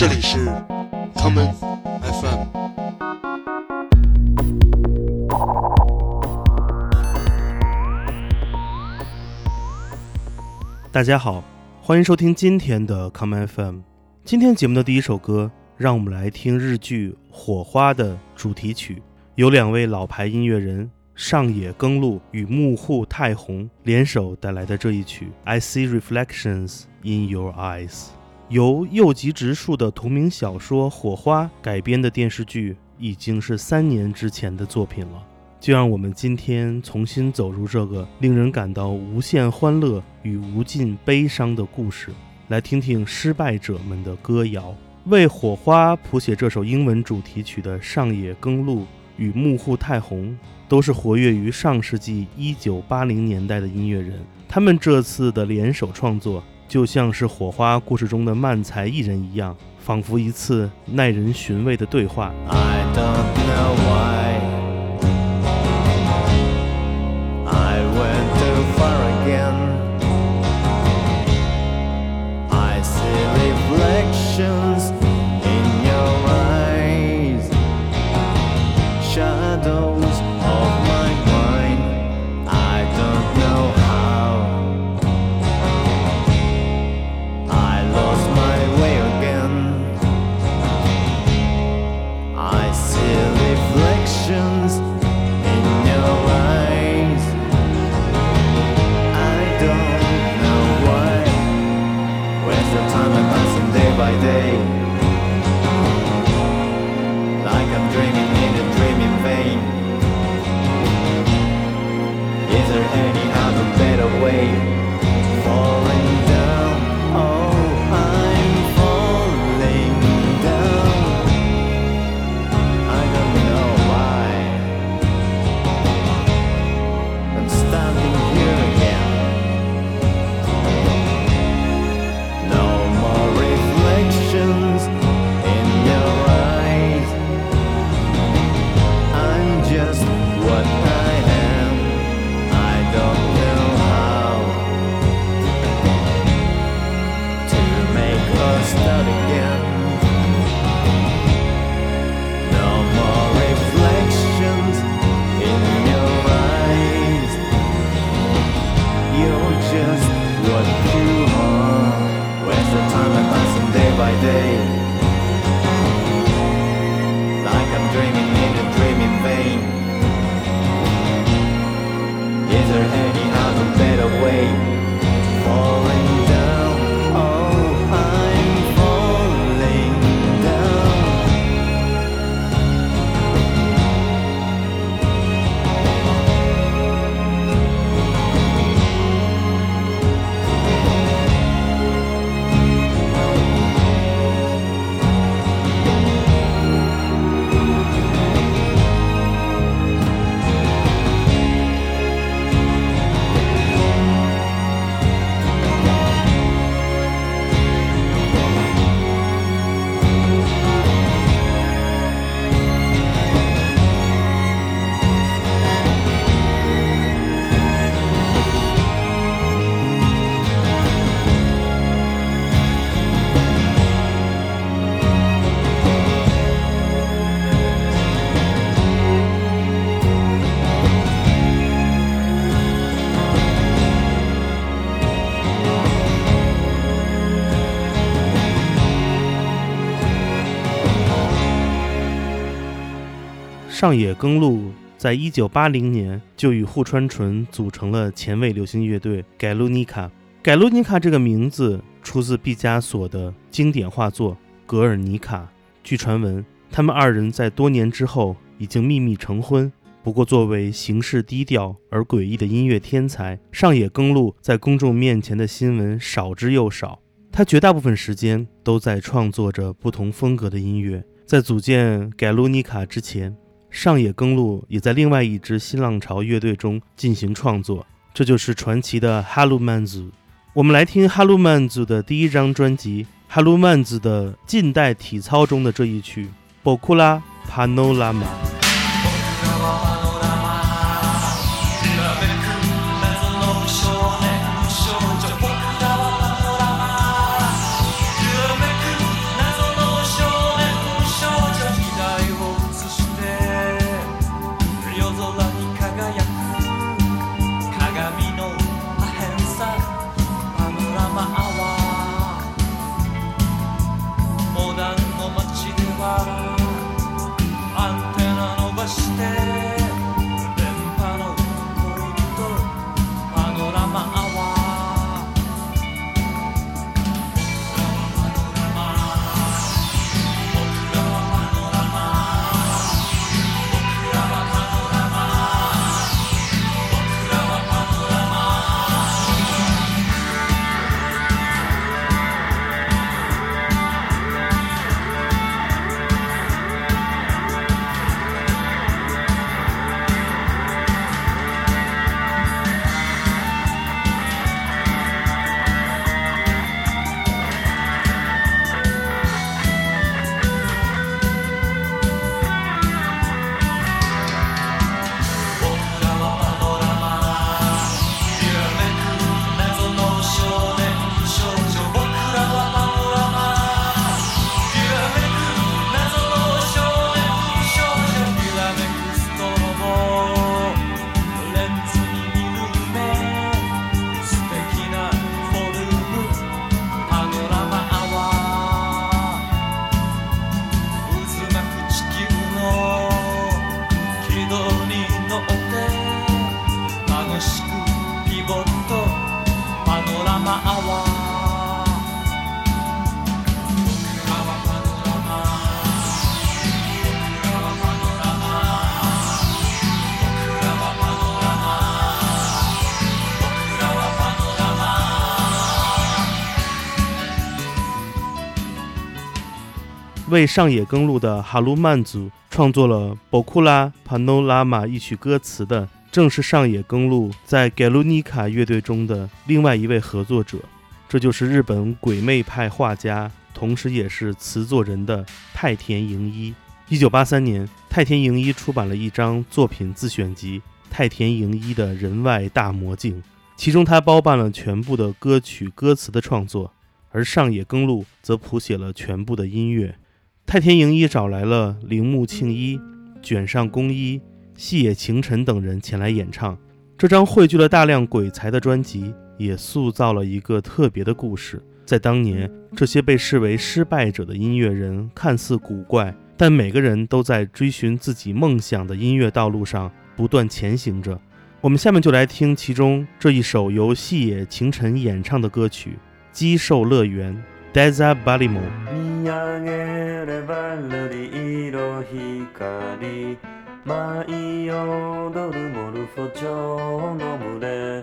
这里是 common FM。大家好，欢迎收听今天的 common FM。今天节目的第一首歌，让我们来听日剧《火花》的主题曲，由两位老牌音乐人上野耕路与木户太宏联手带来的这一曲《I See Reflections in Your Eyes》。由右吉直树的同名小说《火花》改编的电视剧，已经是三年之前的作品了。就让我们今天重新走入这个令人感到无限欢乐与无尽悲伤的故事，来听听失败者们的歌谣。为《火花》谱写这首英文主题曲的上野耕路与木户太宏，都是活跃于上世纪一九八零年代的音乐人。他们这次的联手创作。就像是火花故事中的漫才艺人一样，仿佛一次耐人寻味的对话。上野耕路在一九八零年就与户川纯组成了前卫流行乐队盖鲁尼卡。盖鲁尼卡这个名字出自毕加索的经典画作《格尔尼卡》。据传闻，他们二人在多年之后已经秘密成婚。不过，作为行事低调而诡异的音乐天才，上野耕路在公众面前的新闻少之又少。他绝大部分时间都在创作着不同风格的音乐。在组建盖鲁尼卡之前，上野耕路也在另外一支新浪潮乐队中进行创作，这就是传奇的哈鲁曼族。我们来听哈鲁曼族的第一张专辑《哈鲁曼族的近代体操》中的这一曲《波库拉帕诺拉玛》。为上野耕路的哈鲁曼族创作了《博库拉帕诺拉玛》一曲歌词的，正是上野耕路在盖鲁尼卡乐队中的另外一位合作者，这就是日本鬼魅派画家，同时也是词作人的太田盈一。一九八三年，太田盈一出版了一张作品自选集《太田盈一的人外大魔镜》，其中他包办了全部的歌曲歌词的创作，而上野耕路则谱写了全部的音乐。太田盈一找来了铃木庆一、卷上公一、细野晴臣等人前来演唱。这张汇聚了大量鬼才的专辑，也塑造了一个特别的故事。在当年，这些被视为失败者的音乐人，看似古怪，但每个人都在追寻自己梦想的音乐道路上不断前行着。我们下面就来听其中这一首由细野晴臣演唱的歌曲《鸡兽乐园》。デザバリモ見上げれば瑠璃色光。舞い踊るモルフォチョウの群れ。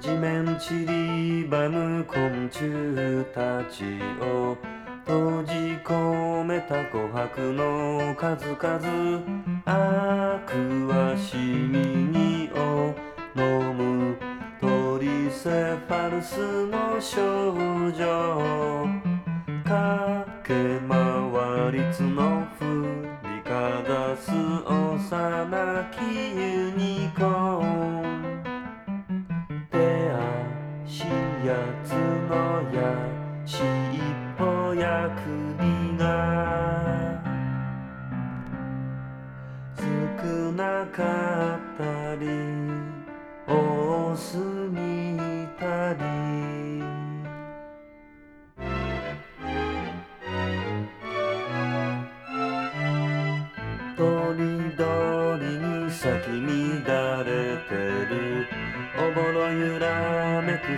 地面散りばむ昆虫たちを。閉じ込めた琥珀の数々。悪はしみを飲む。セファルスの少女。駆け回りつの振りかざす幼きユニコーン。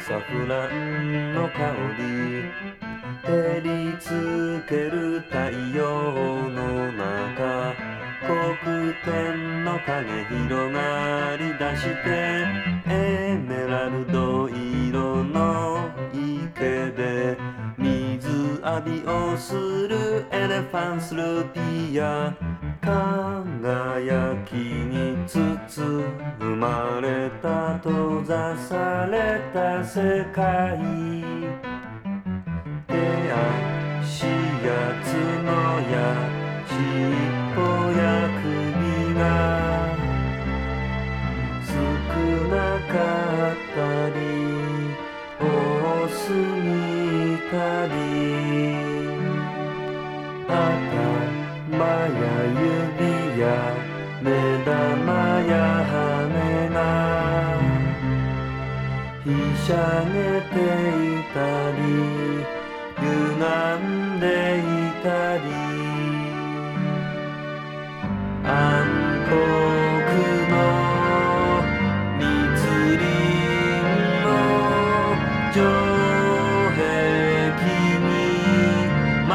サフランの香り。照りつける太陽の中。黒点の影広がり出して。エメラルド色の池で。水浴びをするエレファンスルディア。輝きに包まれた閉ざされた世界手足や角や尻尾や首が少なかったり多すぎたり。しゃげていたり歪んでいたり。暗黒の密林の城壁に守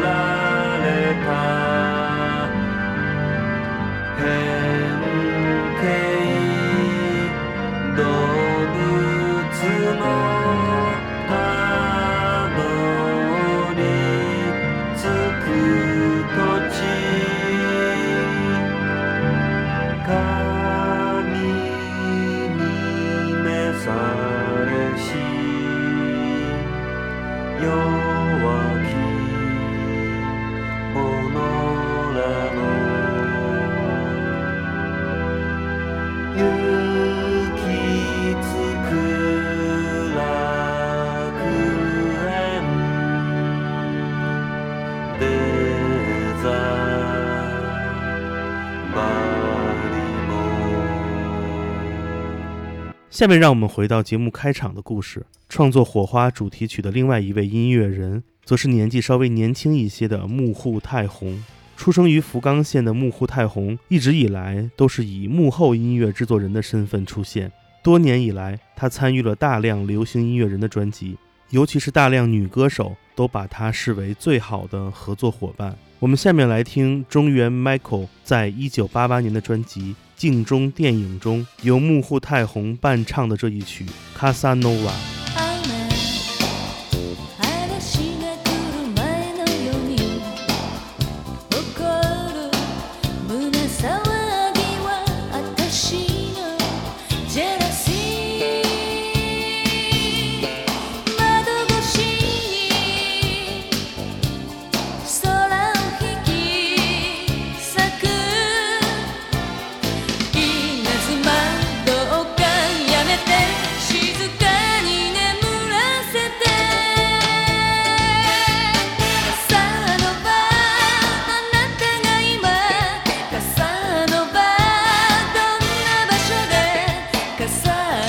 られた。下面让我们回到节目开场的故事。创作《火花》主题曲的另外一位音乐人，则是年纪稍微年轻一些的幕户太宏。出生于福冈县的幕户太宏，一直以来都是以幕后音乐制作人的身份出现。多年以来，他参与了大量流行音乐人的专辑，尤其是大量女歌手都把他视为最好的合作伙伴。我们下面来听中原 Michael 在一九八八年的专辑《镜中电影》中由木户太宏伴唱的这一曲《Kasano wa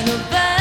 萨诺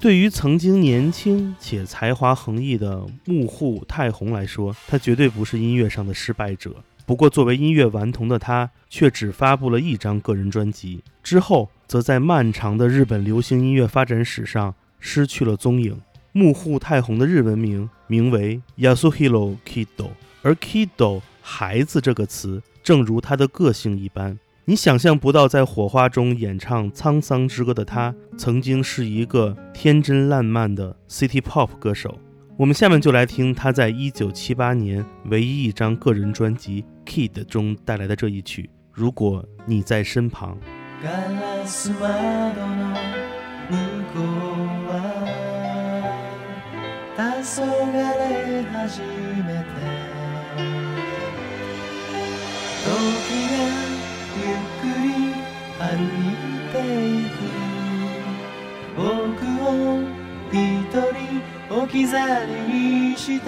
对于曾经年轻且才华横溢的幕户太宏来说，他绝对不是音乐上的失败者。不过，作为音乐顽童的他，却只发布了一张个人专辑，之后则在漫长的日本流行音乐发展史上失去了踪影。幕户太宏的日文名名为 Yasuhiro Kido，而 Kido 孩子这个词，正如他的个性一般。你想象不到，在火花中演唱沧桑之歌的他，曾经是一个天真烂漫的 City Pop 歌手。我们下面就来听他在一九七八年唯一一张个人专辑《Kid》中带来的这一曲《如果你在身旁。歩いていく僕を一人置き去りにして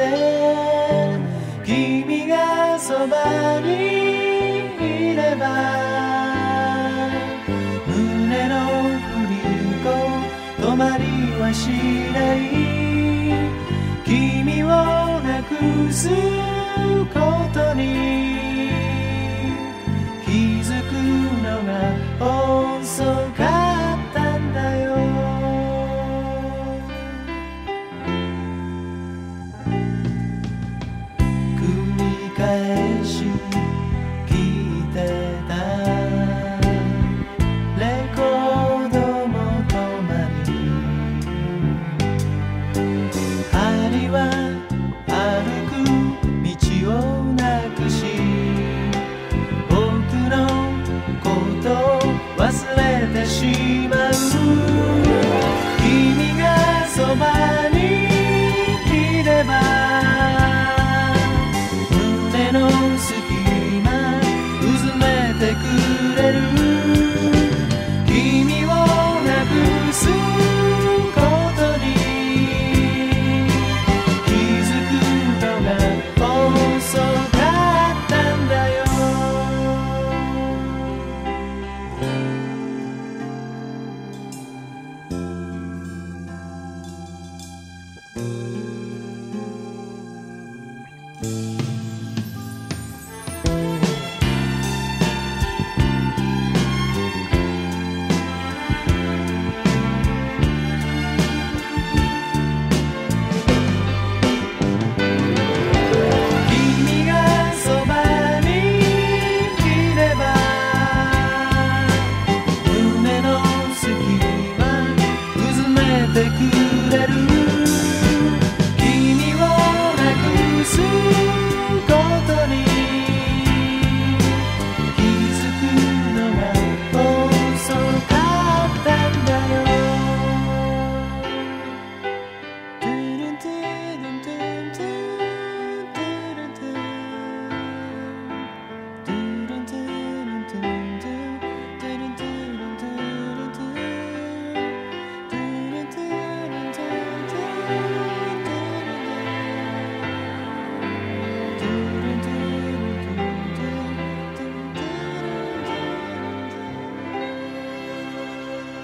君がそばにいれば胸の振り子止まりはしない君をなくすことに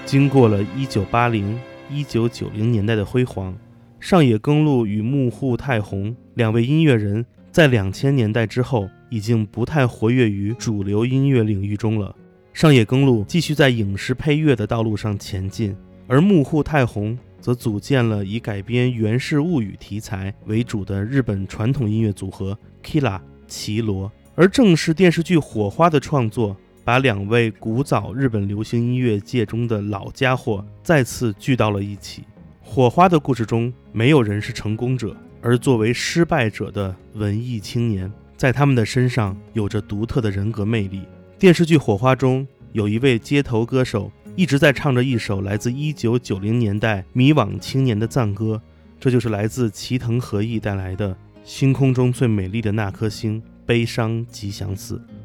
经过了1980、1990年代的辉煌，上野耕路与木户太宏两位音乐人在2000年代之后已经不太活跃于主流音乐领域中了。上野耕路继续在影视配乐的道路上前进，而木户太宏则组建了以改编《源氏物语》题材为主的日本传统音乐组合 Kila 奇罗。而正是电视剧《火花》的创作，把两位古早日本流行音乐界中的老家伙再次聚到了一起。火花的故事中，没有人是成功者，而作为失败者的文艺青年，在他们的身上有着独特的人格魅力。电视剧《火花》中有一位街头歌手，一直在唱着一首来自1990年代迷惘青年的赞歌，这就是来自齐藤和义带来的《星空中最美丽的那颗星》。悲伤吉祥寺，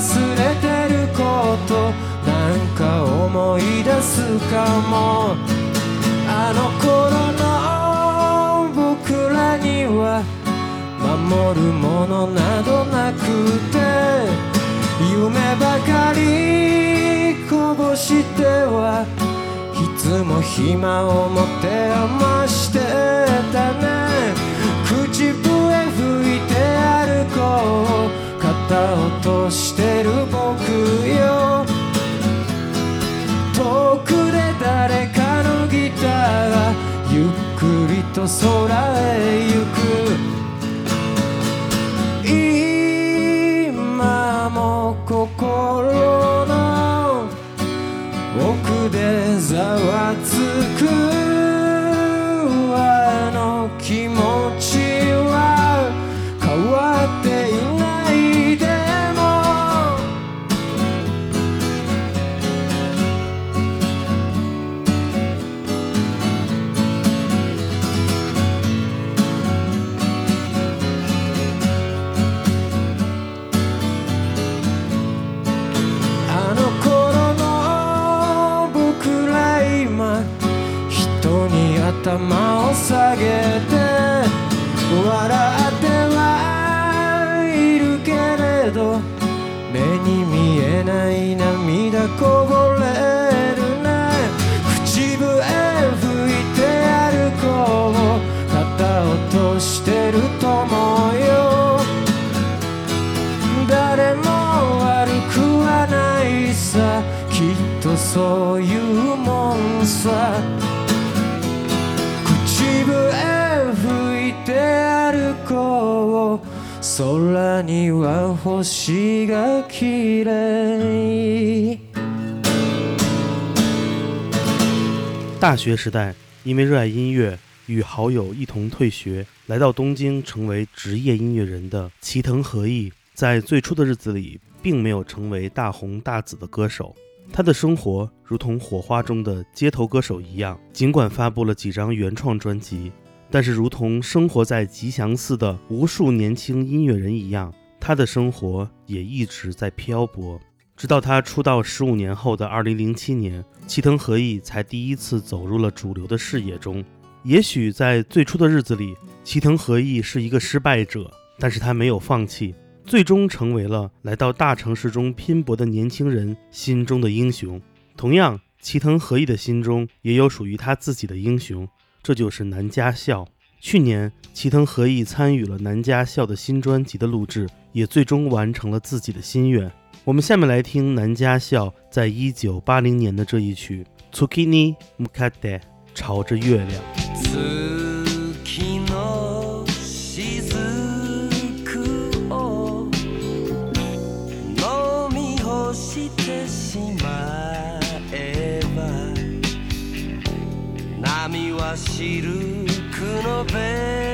忘れてることなんか思い出すかも。あの頃の僕らには守るものなどなくて夢ばかりこぼしてはいつも暇を持て余してたね。口笛吹いて歩こう。肌落としてる僕よ。遠くで誰かのギターがゆっくりと空へ行く。今も心の奥でざわつく。学时代，因为热爱音乐，与好友一同退学，来到东京成为职业音乐人的齐藤和义，在最初的日子里，并没有成为大红大紫的歌手。他的生活如同《火花》中的街头歌手一样，尽管发布了几张原创专辑，但是如同生活在吉祥寺的无数年轻音乐人一样，他的生活也一直在漂泊。直到他出道十五年后的二零零七年，齐藤和义才第一次走入了主流的视野中。也许在最初的日子里，齐藤和义是一个失败者，但是他没有放弃，最终成为了来到大城市中拼搏的年轻人心中的英雄。同样，齐藤和义的心中也有属于他自己的英雄，这就是南家孝。去年，齐藤和义参与了南家孝的新专辑的录制，也最终完成了自己的心愿。我们下面来听南家孝在一九八零年的这一曲《Tsukini Mukade》，朝着月亮。月の雫を飲み干してしまえば波はシルクのベ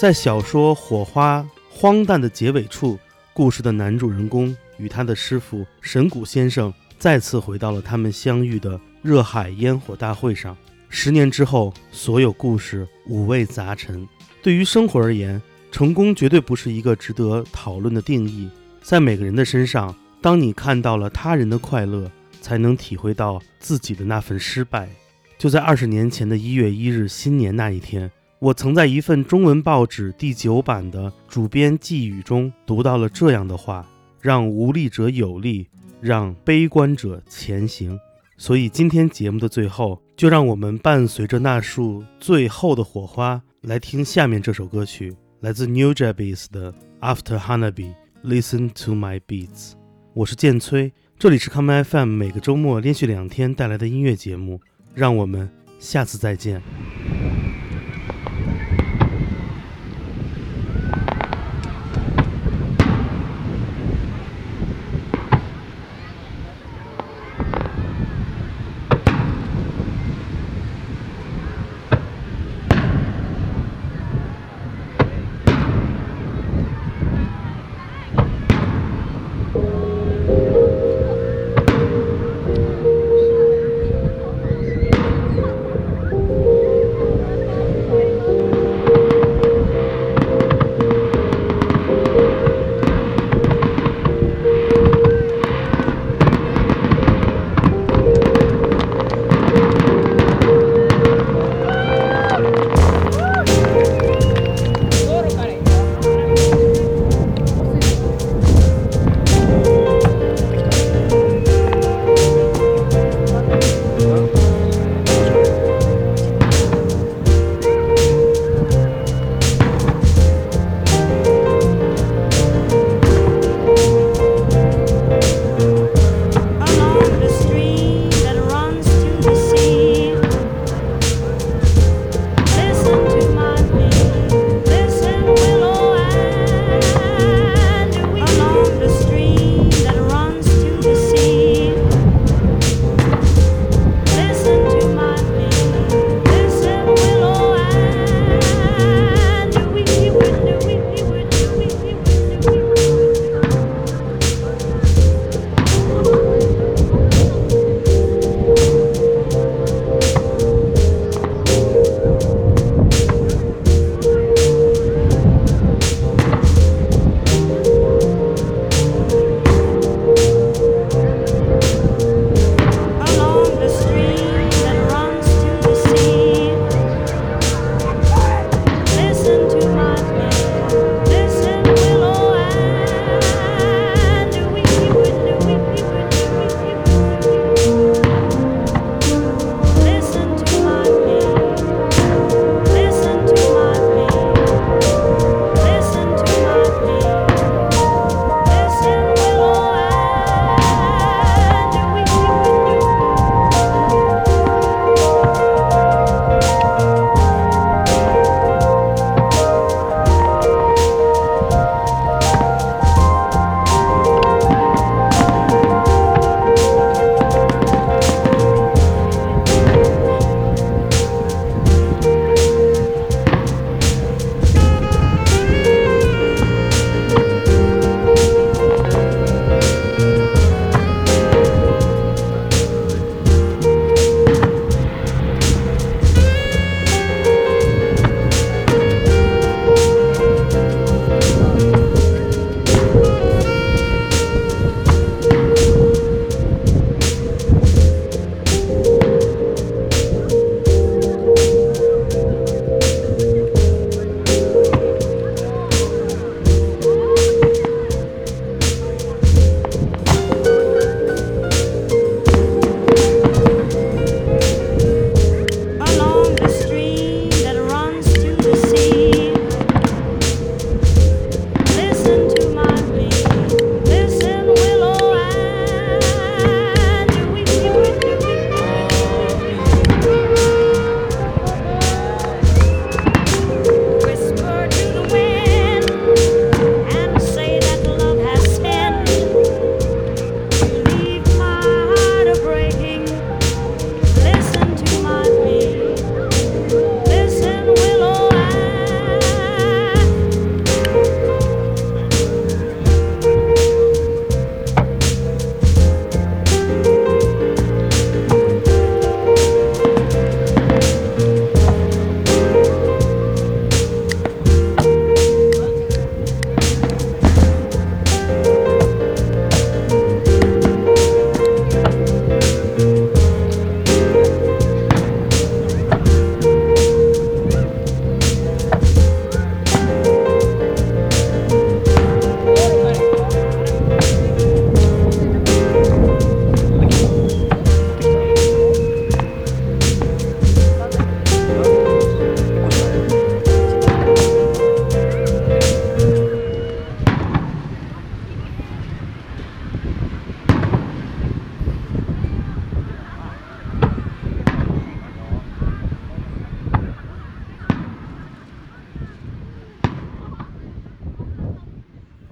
在小说《火花》荒诞的结尾处，故事的男主人公与他的师傅神谷先生再次回到了他们相遇的热海烟火大会上。十年之后，所有故事五味杂陈。对于生活而言，成功绝对不是一个值得讨论的定义。在每个人的身上，当你看到了他人的快乐，才能体会到自己的那份失败。就在二十年前的一月一日新年那一天，我曾在一份中文报纸第九版的主编寄语中读到了这样的话：“让无力者有力，让悲观者前行。”所以今天节目的最后，就让我们伴随着那束最后的火花，来听下面这首歌曲，来自 New Jabez 的《After Hanabi》，Listen to my beats。我是剑崔，这里是 Come FM 每个周末连续两天带来的音乐节目，让我们下次再见。